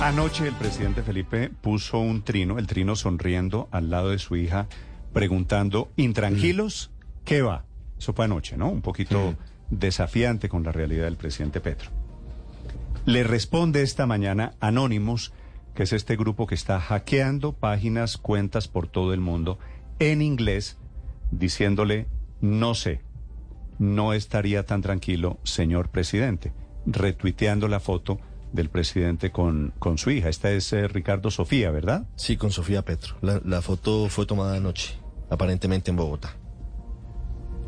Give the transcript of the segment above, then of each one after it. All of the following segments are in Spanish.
Anoche el presidente Felipe puso un trino, el trino sonriendo al lado de su hija, preguntando, intranquilos, ¿qué va? Eso fue anoche, ¿no? Un poquito desafiante con la realidad del presidente Petro. Le responde esta mañana Anonymous, que es este grupo que está hackeando páginas, cuentas por todo el mundo en inglés, diciéndole, no sé, no estaría tan tranquilo, señor presidente, retuiteando la foto del presidente con, con su hija. Esta es eh, Ricardo Sofía, ¿verdad? Sí, con Sofía Petro. La, la foto fue tomada anoche, aparentemente en Bogotá.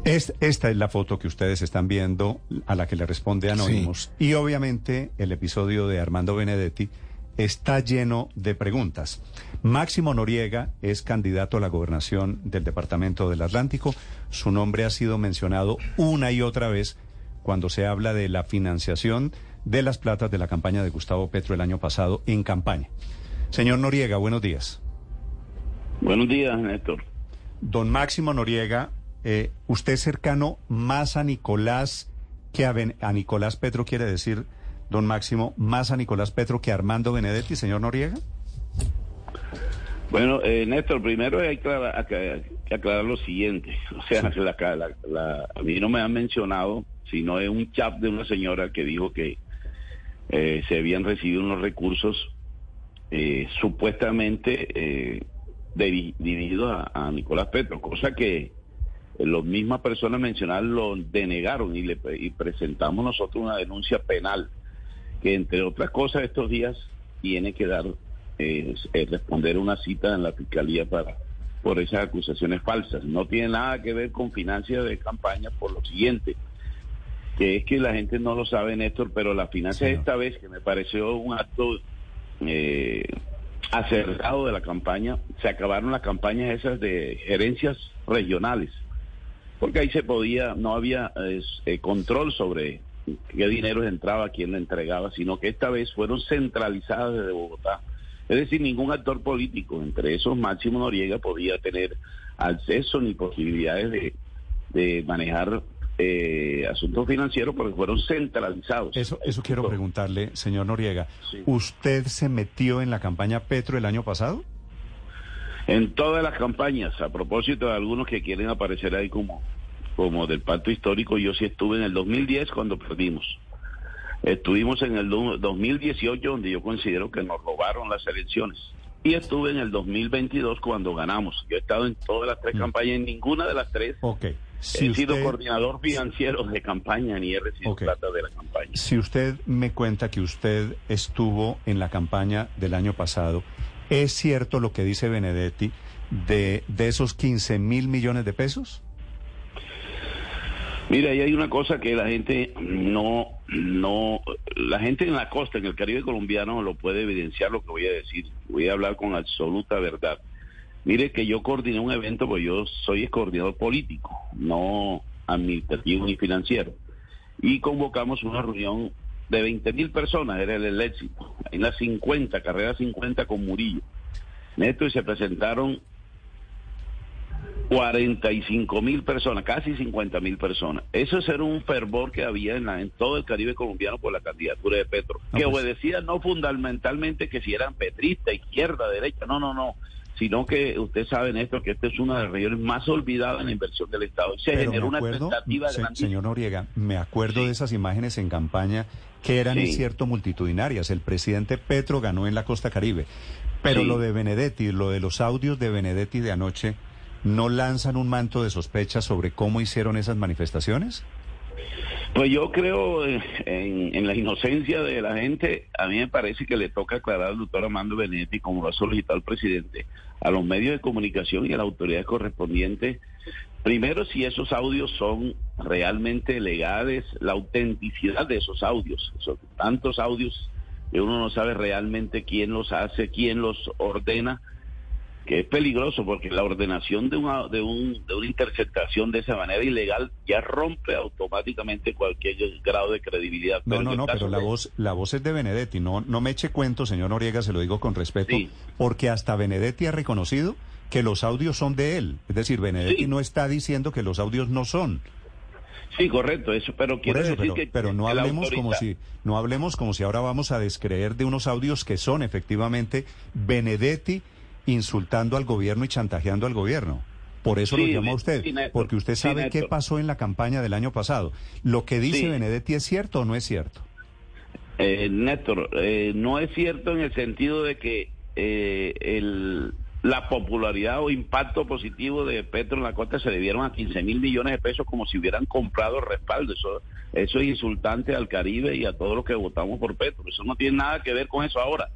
Es, esta es la foto que ustedes están viendo, a la que le responde Anónimos. Y obviamente el episodio de Armando Benedetti está lleno de preguntas. Máximo Noriega es candidato a la gobernación del Departamento del Atlántico. Su nombre ha sido mencionado una y otra vez cuando se habla de la financiación de las platas de la campaña de Gustavo Petro el año pasado en campaña. Señor Noriega, buenos días. Buenos días, Néstor. Don Máximo Noriega, eh, usted cercano más a Nicolás que a, Ben- a Nicolás Petro, quiere decir, don Máximo, más a Nicolás Petro que a Armando Benedetti, señor Noriega. Bueno, eh, Néstor, primero hay que aclarar, acá- que aclarar lo siguiente. O sea, la- la- la- a mí no me han mencionado, sino es un chat de una señora que dijo que eh, se habían recibido unos recursos eh, supuestamente eh, diri- dirigidos a, a Nicolás Petro, cosa que las mismas personas mencionadas lo denegaron y, le, y presentamos nosotros una denuncia penal que entre otras cosas estos días tiene que dar eh, eh, responder una cita en la fiscalía para por esas acusaciones falsas. No tiene nada que ver con financias de campaña por lo siguiente, que es que la gente no lo sabe, Néstor, pero la financia Sí, no. esta vez, que me pareció un acto eh, acertado de la campaña, se acabaron las campañas esas de gerencias regionales, porque ahí se podía, no había eh, control sobre qué dinero entraba, quién le entregaba, sino que esta vez fueron centralizadas desde Bogotá. Es decir, ningún actor político, entre esos Máximo Noriega, podía tener acceso ni posibilidades de, de manejar eh, asuntos financieros porque fueron centralizados. Eso, eso quiero preguntarle, señor Noriega. Sí. ¿Usted se metió en la campaña Petro el año pasado? En todas las campañas, a propósito de algunos que quieren aparecer ahí como, como del pacto histórico, yo sí estuve en el 2010 cuando perdimos. Estuvimos en el do- 2018 donde yo considero que nos robaron las elecciones. Y estuve en el 2022 cuando ganamos. Yo he estado en todas las tres Mm. campañas, en ninguna de las tres Ok. Si he sido usted, coordinador financiero de campaña ni he recibido plata de la campaña. si usted me cuenta que usted estuvo en la campaña del año pasado, ¿es cierto lo que dice Benedetti de, de esos 15 mil millones de pesos? Mira, ahí hay una cosa que la gente no, no, la gente en la costa, en el Caribe colombiano, lo puede evidenciar lo que voy a decir. Voy a hablar con absoluta verdad. Mire que yo coordiné un evento, pues yo soy el coordinador político, no administrativo ni financiero. Y convocamos una reunión de 20 mil personas, era el, el éxito, en las 50, carrera 50 con Murillo. Neto y se presentaron 45 mil personas, casi 50 mil personas. Eso era un fervor que había en, la- en todo el Caribe colombiano por la candidatura de Petro, No, que pues. obedecía no fundamentalmente que si eran petristas, izquierda, derecha, no, no, no, sino que usted sabe, Néstor, que esta es una de las regiones más olvidadas en la inversión del Estado. Se Pero generó una expectativa se- grandísima. señor Noriega, me acuerdo Sí. de esas imágenes en campaña que eran, es Sí. cierto, multitudinarias. El presidente Petro ganó en la costa caribe. Pero Sí. lo de Benedetti, lo de los audios de Benedetti de anoche, ¿no lanzan un manto de sospecha sobre cómo hicieron esas manifestaciones? Pues yo creo eh, en, la inocencia de la gente. A mí me parece que le toca aclarar al doctor Armando Benedetti, como lo ha solicitado el presidente, a los medios de comunicación y a la autoridad correspondiente. Primero, si esos audios son realmente legales, la autenticidad de esos audios. Son tantos audios que uno no sabe realmente quién los hace, quién los ordena que es peligroso porque la ordenación de una, de, un, de una interceptación de esa manera ilegal ya rompe automáticamente cualquier grado de credibilidad. No, no, no, pero la de- voz, la voz es de Benedetti. No, no me eche cuento, señor Noriega, se lo digo con respeto, Sí. porque hasta Benedetti ha reconocido que los audios son de él. Es decir, Benedetti Sí. no está diciendo que los audios no son. Sí, correcto, eso, pero quiero decir pero, que pero no hablemos como si no hablemos como si ahora vamos a descreer de unos audios que son efectivamente Benedetti insultando al gobierno y chantajeando al gobierno. Por eso lo llamó usted, porque usted sabe qué pasó en la campaña del año pasado. ¿Lo que dice Benedetti es cierto o no es cierto? Eh, Néstor, eh, no es cierto en el sentido de que eh, el, la popularidad o impacto positivo de Petro en la costa se debieron a 15 mil millones de pesos como si hubieran comprado respaldo. Eso, eso es insultante al Caribe y a todos los que votamos por Petro. Eso no tiene nada que ver con eso ahora.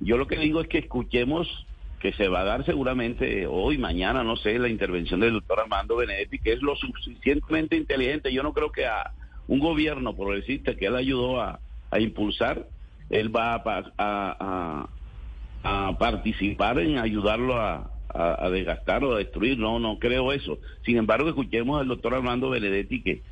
Yo lo que digo es que escuchemos que se va a dar seguramente hoy, mañana, no sé, la intervención del doctor Armando Benedetti, que es lo suficientemente inteligente. Yo no creo que a un gobierno progresista que él ayudó a, impulsar, él va a, a, participar en ayudarlo a, desgastar o a destruir. No, no creo eso. Sin embargo, escuchemos al doctor Armando Benedetti que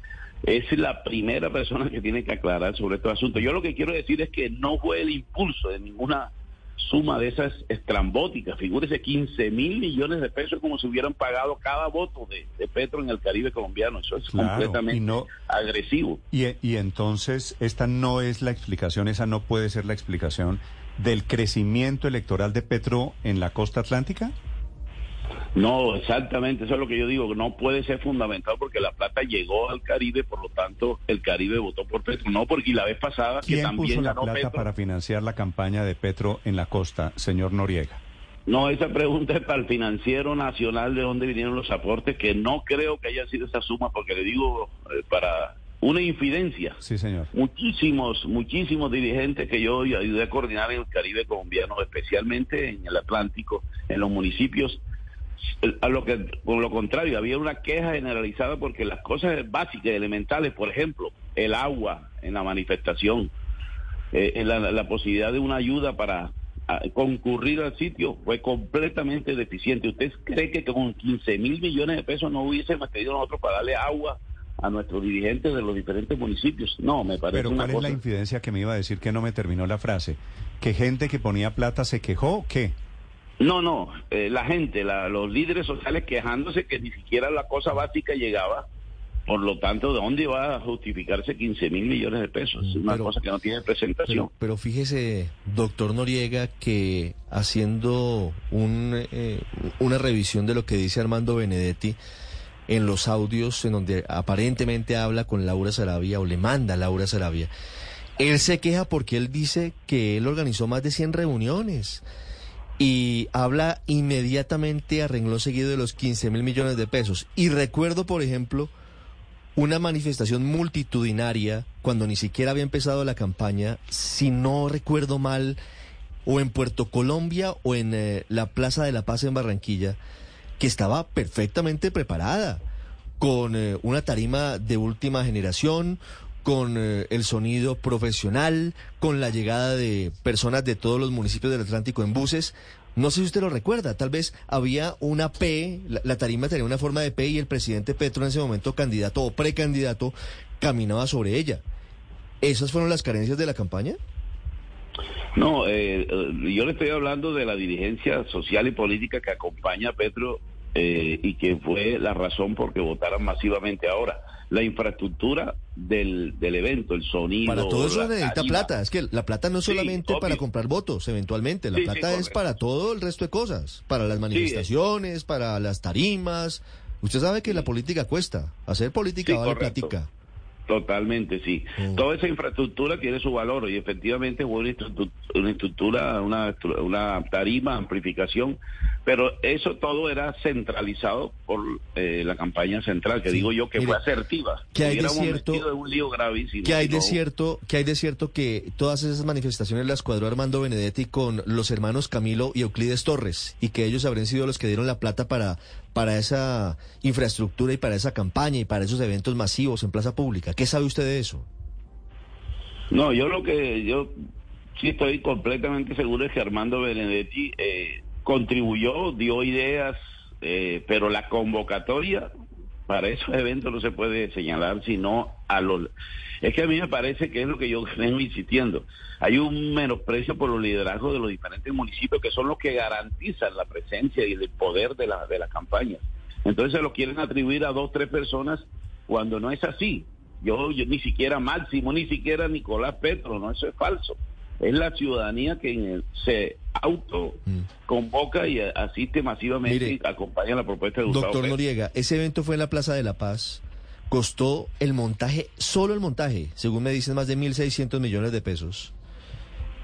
es la primera persona que tiene que aclarar sobre estos asuntos. Yo lo que quiero decir es que no fue el impulso de ninguna suma de esas estrambóticas. Figúrese 15 mil millones de pesos como si hubieran pagado cada voto de, Petro en el Caribe colombiano. Eso es completamente agresivo. Y, y entonces, esta no es la explicación, esa no puede ser la explicación del crecimiento electoral de Petro en la costa atlántica. No, exactamente, eso es lo que yo digo, no puede ser fundamental porque la plata llegó al Caribe, por lo tanto el Caribe votó por Petro, no porque la vez pasada que también puso la plata para financiar la campaña de Petro en la costa, señor Noriega. No, esa pregunta es para el financiero nacional de dónde vinieron los aportes, que no creo que haya sido esa suma, porque le digo, eh, para una infidencia. Sí, señor. Muchísimos, muchísimos dirigentes que yo ayudé a coordinar en el Caribe colombiano, especialmente en el Atlántico, en los municipios, a lo que por lo contrario había una queja generalizada porque las cosas básicas elementales por ejemplo el agua en la manifestación eh, la, posibilidad de una ayuda para concurrir al sitio fue completamente deficiente. Usted cree que con 15 mil millones de pesos no hubiésemos tenido nosotros para darle agua a nuestros dirigentes de los diferentes municipios no me parece pero cuál es la infidencia que me iba a decir que no me terminó la frase que gente que ponía plata se quejó qué no, no, eh, la gente, los líderes sociales quejándose que ni siquiera la cosa básica llegaba. Por lo tanto, ¿de dónde va a justificarse 15 mil millones de pesos? Es una cosa que no tiene presentación. Pero, fíjese, doctor Noriega, que haciendo un, eh, una revisión de lo que dice Armando Benedetti en los audios en donde aparentemente habla con Laura Sarabia o le manda a Laura Sarabia, él se queja porque él dice que él organizó más de 100 reuniones y habla inmediatamente a renglón seguido de los 15 mil millones de pesos. Y recuerdo, por ejemplo, una manifestación multitudinaria cuando ni siquiera había empezado la campaña, si no recuerdo mal, o en Puerto Colombia o en eh, la Plaza de la Paz en Barranquilla, que estaba perfectamente preparada, con eh, una tarima de última generación, con eh, el sonido profesional, con la llegada de personas de todos los municipios del Atlántico en buses. No sé si usted lo recuerda, tal vez había una P, la, tarima tenía una forma de P y el presidente Petro en ese momento, candidato o precandidato, caminaba sobre ella. ¿Esas fueron las carencias de la campaña? No, eh, yo le estoy hablando de la dirigencia social y política que acompaña a Petro eh, y que fue la razón por que votaran masivamente ahora la infraestructura del, del evento, el sonido. Para todo eso necesita plata. Es que la plata no es solamente para comprar votos, eventualmente. La plata es para todo el resto de cosas. Para las manifestaciones, para las tarimas. Usted sabe que la política cuesta. Hacer política vale platica. Totalmente, sí. Mm. Toda esa infraestructura tiene su valor y efectivamente fue una, estructura, una, una tarima, amplificación, pero eso todo era centralizado por eh, la campaña central, que digo yo que fue asertiva. Que hay de cierto, que hay de cierto, que hay de cierto que todas esas manifestaciones las cuadró Armando Benedetti con los hermanos Camilo y Euclides Torres y que ellos habrían sido los que dieron la plata para para esa infraestructura y para esa campaña y para esos eventos masivos en plaza pública. ¿Qué sabe usted de eso? No, yo lo que yo sí estoy completamente seguro es que Armando Benedetti eh, contribuyó, dio ideas, eh, pero la convocatoria para esos eventos no se puede señalar sino a los... Es que a mí me parece que es lo que yo vengo insistiendo. Hay un menosprecio por los liderazgos de los diferentes municipios que son los que garantizan la presencia y el poder de la, de la campaña. Entonces se lo quieren atribuir a dos, tres personas cuando no es así. Yo, yo ni siquiera Máximo, ni siquiera Nicolás Petro, no, eso es falso. Es la ciudadanía que se auto convoca y asiste masivamente y acompaña la propuesta de Gustavo Doctor Noriega, ese evento fue en la Plaza de la Paz. Costó el montaje, solo el montaje, según me dicen, más de 1.600 millones de pesos.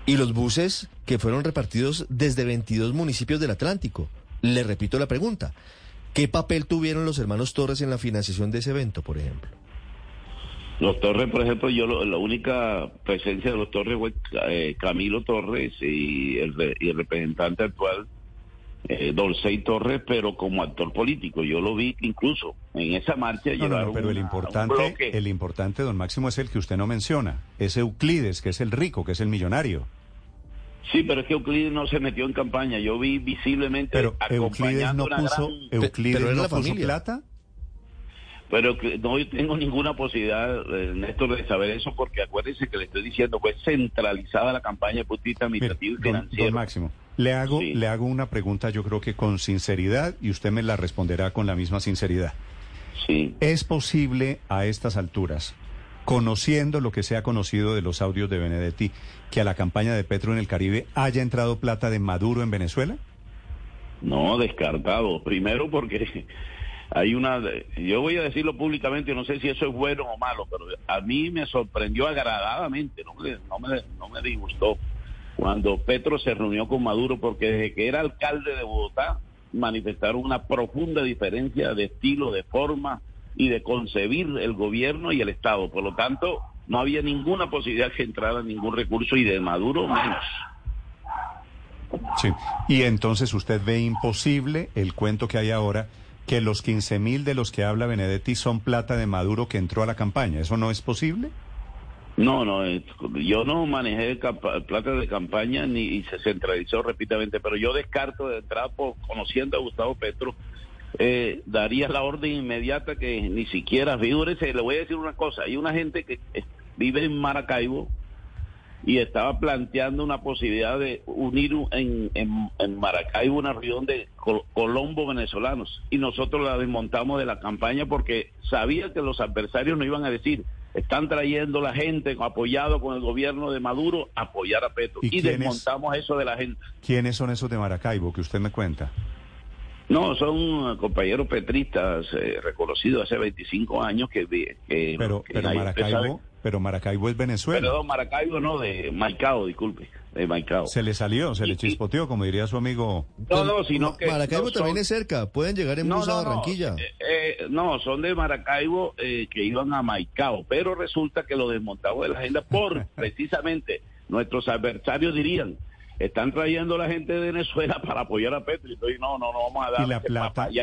Y los buses que fueron repartidos desde 22 municipios del Atlántico. Le repito la pregunta. ¿Qué papel tuvieron los hermanos Torres en la financiación de ese evento, por ejemplo? Los Torres, por ejemplo, yo la única presencia de los Torres fue eh, Camilo Torres y el, representante actual, eh, Dolcey Torres, pero como actor político. Yo lo vi incluso en esa marcha. No, pero el importante, el importante, don Máximo, es el que usted no menciona. Es Euclides, que es el rico, que es el millonario. Sí, pero es que Euclides no se metió en campaña. Yo vi visiblemente. Pero Euclides no puso, Euclides no puso plata. Pero no tengo ninguna posibilidad, eh, Néstor, de saber eso, porque acuérdense que le estoy diciendo, fue centralizada la campaña de justicia administrativa y financiera. Máximo, le hago, le hago una pregunta, yo creo que con sinceridad, y usted me la responderá con la misma sinceridad. Sí. ¿Es posible a estas alturas, conociendo lo que se ha conocido de los audios de Benedetti, que a la campaña de Petro en el Caribe haya entrado plata de Maduro en Venezuela? No, descartado. Primero porque hay una, yo voy a decirlo públicamente, no sé si eso es bueno o malo, pero a mí me sorprendió agradadamente, no me, no me, no me disgustó, cuando Petro se reunió con Maduro, porque desde que era alcalde de Bogotá manifestaron una profunda diferencia de estilo, de forma y de concebir el gobierno y el Estado. Por lo tanto, no había ninguna posibilidad que entrara ningún recurso y de Maduro menos. Sí, y entonces usted ve imposible el cuento que hay ahora que los 15 mil de los que habla Benedetti son plata de Maduro que entró a la campaña. ¿Eso no es posible? No, no, yo no manejé plata de campaña ni se centralizó repetidamente, pero yo descarto de entrada, por, conociendo a Gustavo Petro, eh, daría la orden inmediata que ni siquiera, figúrese, le voy a decir una cosa, hay una gente que vive en Maracaibo, y estaba planteando una posibilidad de unir en, en, Maracaibo una región de colombo venezolanos y nosotros la desmontamos de la campaña porque sabía que los adversarios no iban a decir están trayendo la gente apoyado con el gobierno de Maduro a apoyar a Petro y, desmontamos eso de la gente. ¿Quiénes son esos de Maracaibo que usted me cuenta? No, son compañeros petristas eh, reconocidos hace 25 años que... que pero, pero Maracaibo, pero Maracaibo es Venezuela. Perdón, Maracaibo no, de Maicao, disculpe, de Maicao. Se le salió, se le chispoteó, como diría su amigo. No, no, sino que... Maracaibo también es cerca, pueden llegar en bus a Barranquilla. Eh, eh, no, son de Maracaibo eh, que iban a Maicao, pero resulta que lo desmontamos de la agenda por, precisamente, nuestros adversarios dirían, están trayendo a la gente de Venezuela para apoyar a Petro. Y no, no, no vamos a dar y la plata. Y,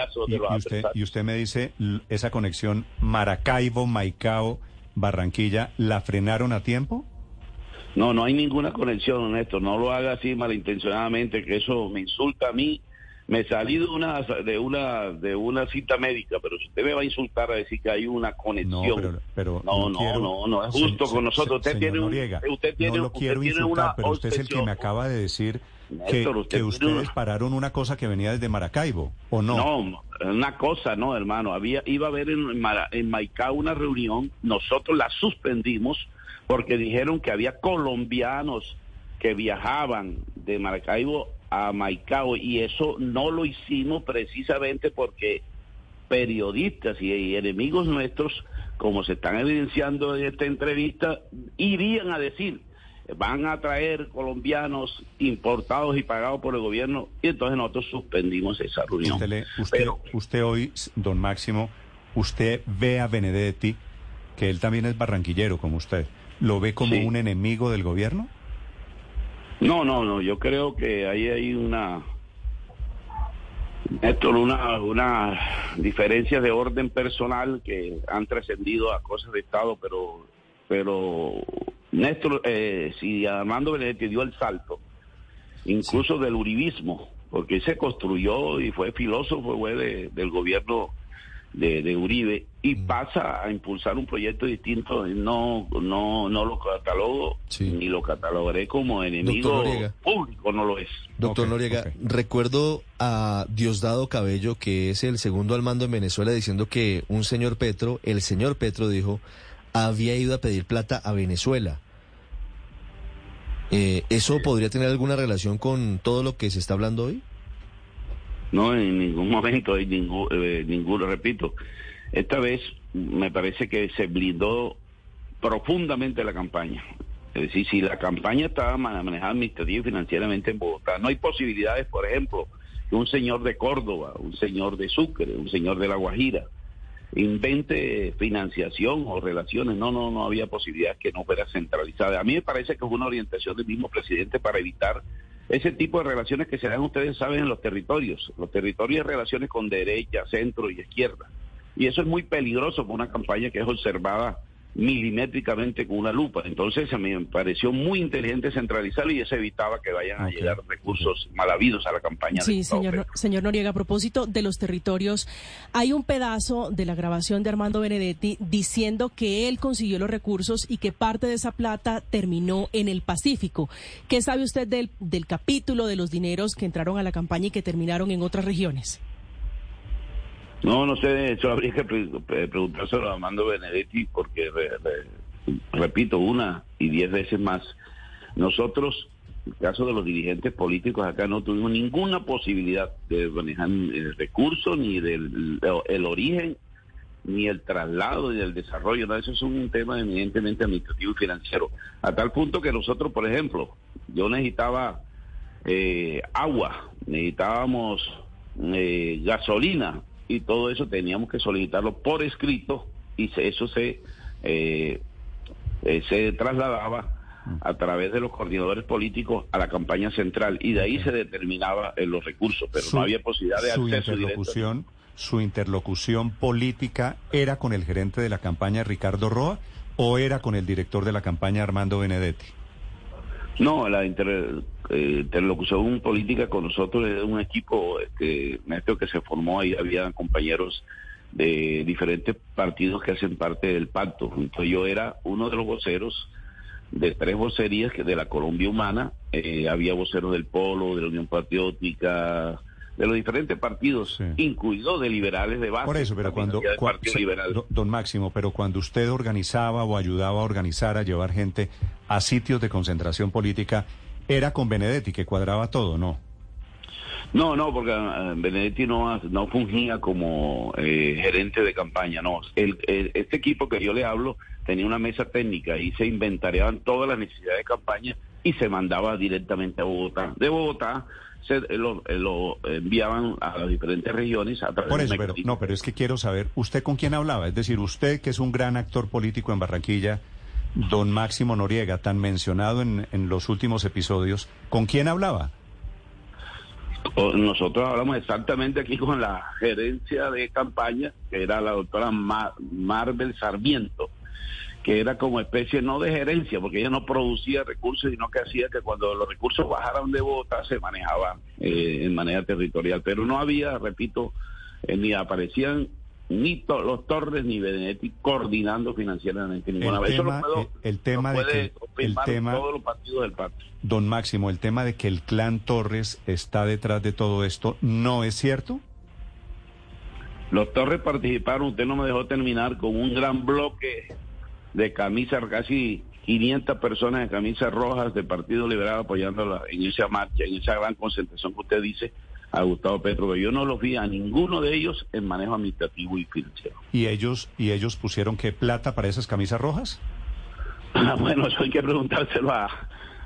usted, y usted me dice, esa conexión Maracaibo-Maicao Barranquilla, ¿la frenaron a tiempo? No, no hay ninguna conexión, Néstor. No lo haga así malintencionadamente, que eso me insulta a mí. Me salí de una de una de una cita médica, pero si usted me va a insultar a decir que hay una conexión. No, pero, no, no, no, no, es justo con nosotros. Usted tiene, usted tiene, no lo quiero insultar, pero usted es el que me acaba de decir que, ustedes pararon una cosa que venía desde Maracaibo, ¿o no? No, una cosa, no, hermano. Había, iba a haber en, en Maicao una reunión, nosotros la suspendimos porque dijeron que había colombianos que viajaban de Maracaibo a Maicao y eso no lo hicimos precisamente porque periodistas y enemigos nuestros, como se están evidenciando en esta entrevista, irían a decir van a traer colombianos importados y pagados por el gobierno y entonces nosotros suspendimos esa reunión. Usted, usted, hoy, don Máximo, usted ve a Benedetti, que él también es barranquillero como usted, ¿lo ve como un enemigo del gobierno? No, no, no, yo creo que ahí hay una... Néstor, una, una diferencia de orden personal que han trascendido a cosas de Estado, pero, pero Néstor, eh, si Armando Benedetti dio el salto, incluso del uribismo, porque se construyó y fue filósofo fue del gobierno de, de Uribe y pasa a impulsar un proyecto distinto, no no no lo catalogo Sí. ni lo catalogaré como enemigo público, no lo es. Doctor Noriega, recuerdo a Diosdado Cabello, que es el segundo al mando en Venezuela, diciendo que un señor Petro, el señor Petro dijo, había ido a pedir plata a Venezuela. Eh, ¿Eso podría tener alguna relación con todo lo que se está hablando hoy? No, en ningún momento hay ningún, eh, ninguno, repito. Esta vez me parece que se blindó profundamente la campaña. Es decir, si la campaña estaba ma- manejada administrativa y financieramente en Bogotá, no hay posibilidades, por ejemplo, que un señor de Córdoba, un señor de Sucre, un señor de La Guajira, invente financiación o relaciones. No, no, no había posibilidad que no fuera centralizada. A mí me parece que es una orientación del mismo presidente para evitar ese tipo de relaciones que se dan, ustedes saben, en los territorios. Los territorios de relaciones con derecha, centro y izquierda. Y eso es muy peligroso por una campaña que es observada milimétricamente con una lupa. Entonces a mí me pareció muy inteligente centralizarlo y eso evitaba que vayan a llegar recursos mal habidos a la campaña. Sí, de señor, señor Noriega, a propósito de los territorios, hay un pedazo de la grabación de Armando Benedetti diciendo que él consiguió los recursos y que parte de esa plata terminó en el Pacífico. ¿Qué sabe usted del, del capítulo de los dineros que entraron a la campaña y que terminaron en otras regiones? No, no sé, eso habría que pre- pre- preguntárselo a Armando Benedetti porque, re- re- repito, una y diez veces más, nosotros, en el caso de los dirigentes políticos acá, no tuvimos ninguna posibilidad de manejar el recurso, ni del el origen, ni el traslado, ni el desarrollo. ¿no? Eso es un tema eminentemente administrativo y financiero. A tal punto que nosotros, por ejemplo, yo necesitaba eh, agua, necesitábamos eh, gasolina y todo eso teníamos que solicitarlo por escrito y se- eso se eh, eh, se trasladaba a través de los coordinadores políticos a la campaña central y de ahí se determinaba eh, los recursos, pero Su- no había posibilidad de su acceso directo. interlocución, su interlocución política era con el gerente de la campaña Ricardo Roa o era con el director de la campaña Armando Benedetti. No, la inter- eh, interlocución política con nosotros es un equipo este, que se formó ahí, había compañeros de diferentes partidos que hacen parte del pacto. Entonces yo era uno de los voceros de tres vocerías que de la Colombia Humana, eh, había voceros del Polo, de la Unión Patriótica, de los diferentes partidos, Sí. incluidos de liberales de base. Por eso, pero cuando, don Máximo, pero cuando usted organizaba o ayudaba a organizar, a llevar gente a sitios de concentración política, era con Benedetti que cuadraba todo, ¿no? No, no, porque eh, Benedetti no, no fungía como eh, gerente de campaña, no. El, el- este equipo que yo le hablo tenía una mesa técnica y se inventariaban todas las necesidades de campaña y se mandaba directamente a Bogotá. De Bogotá se eh, lo, eh, lo enviaban a las diferentes regiones a través Por de eso, un pero no, pero es que quiero saber, ¿usted con quién hablaba? Es decir, usted que es un gran actor político en Barranquilla, don Máximo Noriega, tan mencionado en, en los últimos episodios, ¿con quién hablaba? Nosotros hablamos exactamente aquí con la gerencia de campaña, que era la doctora Ma- Marvel Sarmiento, que era como especie no de gerencia, porque ella no producía recursos, sino que hacía que cuando los recursos bajaran de Bogotá se manejaban eh, en manera territorial. Pero no había, repito, eh, ni aparecían ni to- los Torres ni Benedetti coordinando financieramente ninguna El vez. Eso tema- lo puedo- eh, el tema lo de puede que- el tema- todos los partidos del pacto. Don Máximo, el tema de que el clan Torres está detrás de todo esto, ¿no es cierto? Los Torres participaron, usted no me dejó terminar, con un gran bloque de camisas, casi 500 personas de camisas rojas del Partido Liberal apoyándola en esa marcha, en esa gran concentración que usted dice a Gustavo Petro. Pero yo no los vi a ninguno de ellos en manejo administrativo y financiero. ¿Y ellos, y ellos pusieron qué plata para esas camisas rojas? bueno, eso hay que preguntárselo a,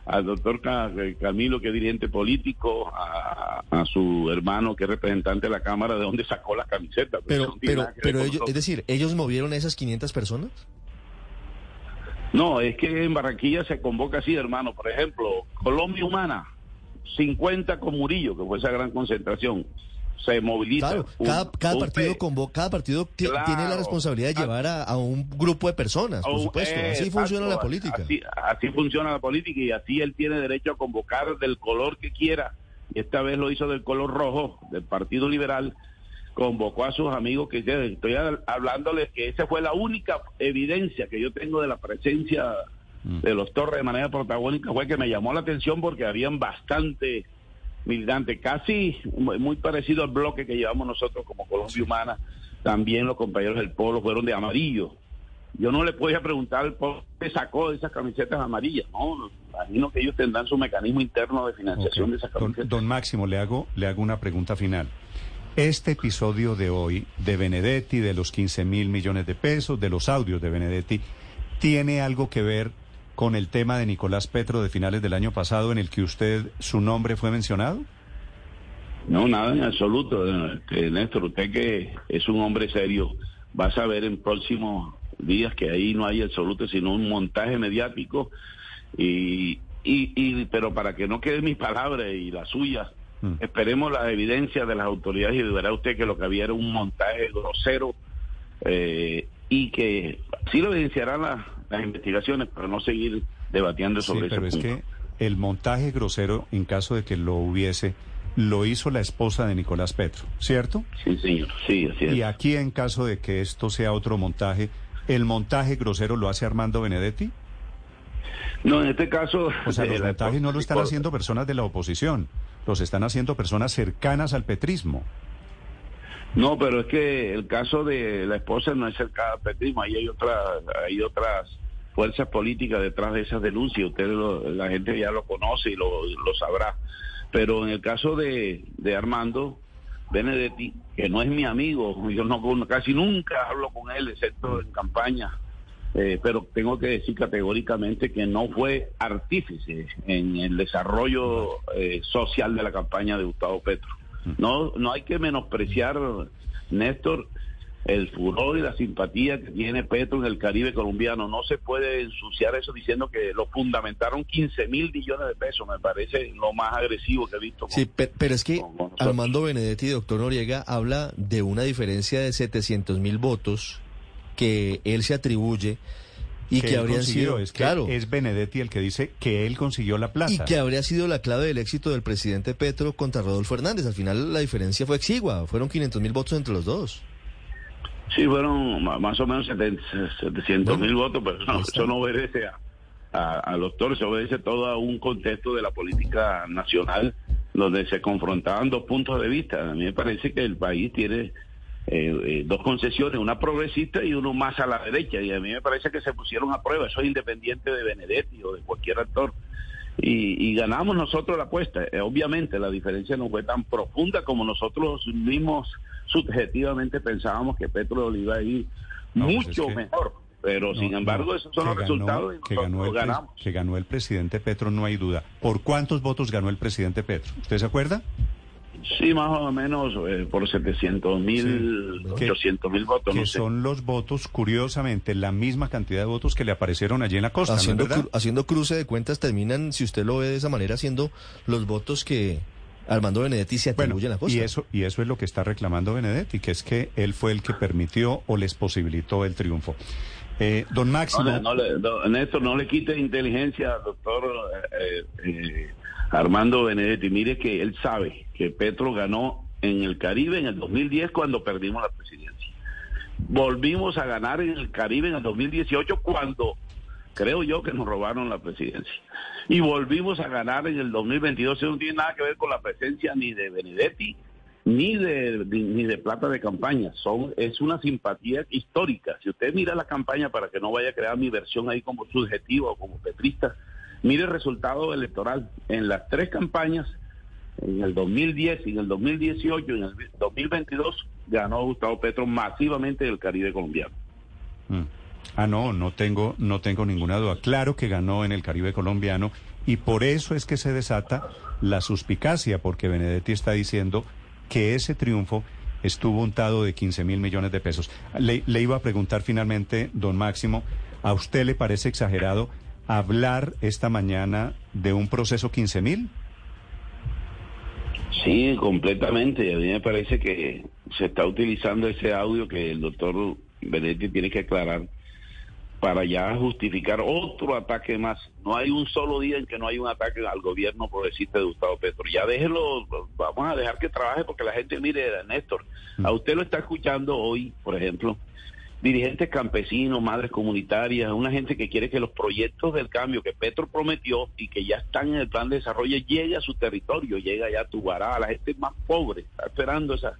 al doctor Ca- Camilo, que es dirigente político, a, a su hermano, que es representante de la Cámara, de dónde sacó la camiseta. Pero, pero, pero ellos, es decir, ¿ellos movieron a esas 500 personas? No, es que en Barranquilla se convoca así, hermano. Por ejemplo, Colombia Humana, 50 con Murillo, que fue esa gran concentración. Se moviliza. Claro, un- cada, cada un partido P- convo- cada partido Claro. tiene la responsabilidad de Ah. llevar a, a un grupo de personas, por supuesto. eh, Así exacto, funciona la política. Así, así funciona la política y así él tiene derecho a convocar del color que quiera. Esta vez lo hizo del color rojo, del Partido Liberal, convocó a sus amigos que estoy hablándoles que esa fue la única evidencia que yo tengo de la presencia mm. de los Torres de manera protagónica fue que me llamó la atención porque habían bastante militantes, casi muy parecido al bloque que llevamos nosotros como Colombia Humana. También los compañeros del Polo fueron de amarillo. Yo no le podía preguntar por qué sacó esas camisetas amarillas, ¿no? Imagino que ellos tendrán su mecanismo interno de financiación de esas camisetas. Don, don Máximo, le hago, le hago una pregunta final. Este episodio de hoy de Benedetti, de los 15 mil millones de pesos, de los audios de Benedetti, ¿tiene algo que ver con el tema de Nicolás Petro de finales del año pasado en el que usted, su nombre fue mencionado? No, nada en absoluto. Néstor, usted que es un hombre serio, va a saber en próximos días que ahí no hay absoluto, sino un montaje mediático. Y, y, y pero para que no quede mi palabra y la suya, Mm. Esperemos la evidencia de las autoridades y verá usted que lo que había era un montaje grosero eh, y que sí lo evidenciarán las investigaciones, para no seguir debatiendo sobre sí, pero es que el montaje grosero, en caso de que lo hubiese, lo hizo la esposa de Nicolás Petro, ¿cierto? Sí, señor, sí, así es. Y aquí, en caso de que esto sea otro montaje, ¿el montaje grosero lo hace Armando Benedetti? No, en este caso... O sea, los montajes no lo están haciendo personas de la oposición los están haciendo personas cercanas al petrismo. No, pero es que el caso de la esposa no es cercana al petrismo, ahí hay, otra, hay otras fuerzas políticas detrás de esas denuncias, usted la gente ya lo conoce y lo, sabrá. Pero en el caso de, de Armando Benedetti, que no es mi amigo, yo no casi nunca hablo con él, excepto en campaña, eh, pero tengo que decir categóricamente que no fue artífice en el desarrollo eh, social de la campaña de Gustavo Petro. No, no hay que menospreciar, Néstor, el furor y la simpatía que tiene Petro en el Caribe colombiano. No se puede ensuciar eso diciendo que lo fundamentaron 15 mil millones de pesos. Me parece lo más agresivo que he visto. sí, pero es que Armando Benedetti doctor Noriega habla de una diferencia de 700 mil votos que él se atribuye y que, habría sido es claro. es Benedetti el que dice que él consiguió la plaza y que habría sido la clave del éxito del presidente Petro contra Rodolfo Hernández. Al final la diferencia fue exigua. Fueron 500 mil votos entre los dos. Sí fueron más o menos 700 mil votos pero eso no obedece a, a, los toros se obedece todo a un contexto de la política nacional donde se confrontaban dos puntos de vista. A mí me parece que el país tiene eh, eh, dos concesiones, una progresista y uno más a la derecha. Y a mí me parece que se pusieron a prueba. Eso es independiente de Benedetti o de cualquier actor. Y, ganamos nosotros la apuesta. Eh, obviamente la diferencia no fue tan profunda como nosotros mismos subjetivamente pensábamos que Petro iba a ir pues mucho mejor. Pero sin embargo, esos son los resultados que ganó el ganamos. Que ganó el presidente Petro, no hay duda. ¿Por cuántos votos ganó el presidente Petro? ¿Usted se acuerda? Sí, más o menos eh, por 700 mil, 800 mil votos. Que son los votos, curiosamente, la misma cantidad de votos que le aparecieron allí en la costa. Haciendo, haciendo cruce de cuentas, terminan, si usted lo ve de esa manera, siendo los votos que Armando Benedetti se atribuye en la costa. Y eso, y eso es lo que está reclamando Benedetti, que es que él fue el que permitió o les posibilitó el triunfo. Eh, don Máximo. No, no, Néstor, no le quite inteligencia doctor eh, eh, Armando Benedetti. Mire que él sabe que Petro ganó en el Caribe en el 2010 cuando perdimos la presidencia. Volvimos a ganar en el Caribe en el 2018 cuando creo yo que nos robaron la presidencia. Y volvimos a ganar en el 2022. Eso no tiene nada que ver con la presencia ni de Benedetti ni de, ni de plata de campaña. Son, es una simpatía histórica. Si usted mira la campaña para que no vaya a crear mi versión ahí como subjetiva o como petrista, mire el resultado electoral. En las tres campañas en el 2010, en el 2018 y en el 2022 ganó Gustavo Petro masivamente el Caribe colombiano. Mm. Ah, no, no tengo, no tengo ninguna duda. Claro que ganó en el Caribe colombiano y por eso es que se desata la suspicacia, porque Benedetti está diciendo que ese triunfo estuvo untado de 15 mil millones de pesos. Le iba a preguntar finalmente, don Máximo, ¿a usted le parece exagerado hablar esta mañana de un proceso 15 mil? Sí, completamente. A mí me parece que se está utilizando ese audio que el doctor Benetti tiene que aclarar para ya justificar otro ataque más. No hay un solo día en que no hay un ataque al gobierno progresista de Gustavo Petro. Ya déjenlo, vamos a dejar que trabaje porque la gente mire, Néstor, a usted lo está escuchando hoy, por ejemplo, dirigentes campesinos, madres comunitarias, una gente que quiere que los proyectos del cambio que Petro prometió y que ya están en el plan de desarrollo llegue a su territorio, llega ya a Tubará, la gente más pobre, está esperando esa.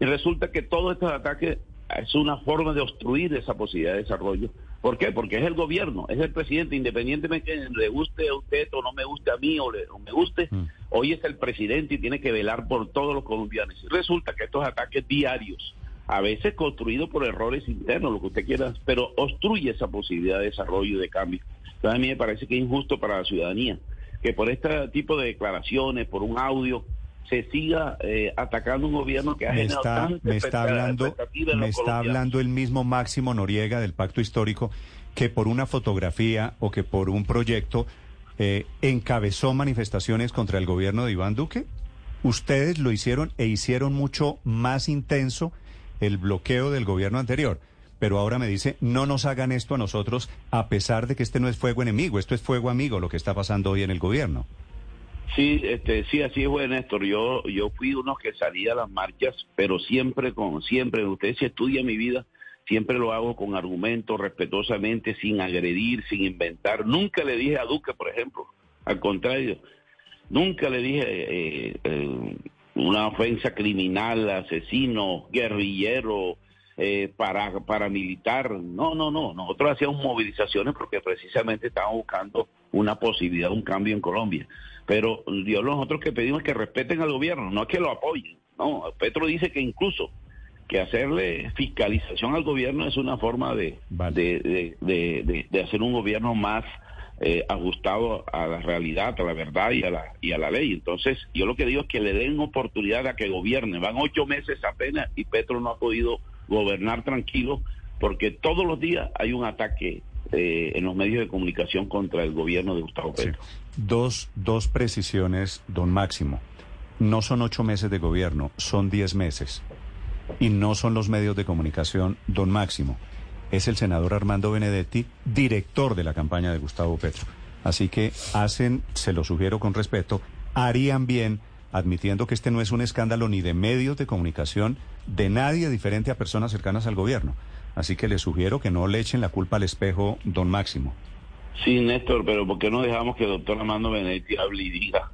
Y resulta que todos estos ataques es una forma de obstruir esa posibilidad de desarrollo. ¿Por qué? Porque es el gobierno, es el presidente, independientemente de que le guste a usted o no me guste a mí o, le, me guste, mm. hoy es el presidente y tiene que velar por todos los colombianos. Y resulta que estos ataques diarios, a veces construidos por errores internos, lo que usted quiera, pero obstruye esa posibilidad de desarrollo y de cambio. Entonces a mí me parece que es injusto para la ciudadanía que por este tipo de declaraciones, por un audio, se siga eh, atacando un gobierno que ha me generado está, me está hablando me está hablando el mismo Máximo Noriega del Pacto Histórico que por una fotografía o que por un proyecto eh, encabezó manifestaciones contra el gobierno de Iván Duque. Ustedes lo hicieron e hicieron mucho más intenso el bloqueo del gobierno anterior. Pero ahora me dice, no nos hagan esto a nosotros, a pesar de que este no es fuego enemigo, esto es fuego amigo, lo que está pasando hoy en el gobierno. Sí, este, sí, así es, buen Néstor. Yo, yo fui uno que salía a las marchas, pero siempre con, siempre, usted si estudia mi vida, siempre lo hago con argumentos, respetuosamente, sin agredir, sin inventar. Nunca le dije a Duque, por ejemplo, al contrario, nunca le dije eh, eh, una ofensa criminal, asesino, guerrillero, eh, para paramilitar. No, no, no. Nosotros hacíamos movilizaciones porque precisamente estábamos buscando una posibilidad, un cambio en Colombia. Pero Dios, nosotros que pedimos que respeten al gobierno, no es que lo apoyen. No, Petro dice que incluso que hacerle fiscalización al gobierno es una forma de, de, hacer un gobierno más eh, ajustado a la realidad, a la verdad y a la, y a la ley. Entonces, yo lo que digo es que le den oportunidad a que gobierne. Van ocho meses apenas y Petro no ha podido gobernar tranquilo porque todos los días hay un ataque eh, en los medios de comunicación contra el gobierno de Gustavo Petro. Dos, dos precisiones, don Máximo. No son ocho meses de gobierno, son diez meses. Y no son los medios de comunicación, don Máximo. Es el senador Armando Benedetti, director de la campaña de Gustavo Petro. Así que hacen, se lo sugiero con respeto, harían bien admitiendo que este no es un escándalo ni de medios de comunicación, de nadie diferente a personas cercanas al gobierno. Así que le sugiero que no le echen la culpa al espejo, don Máximo. Sí, Néstor, pero ¿por qué no dejamos que el doctor Armando Benetti hable y diga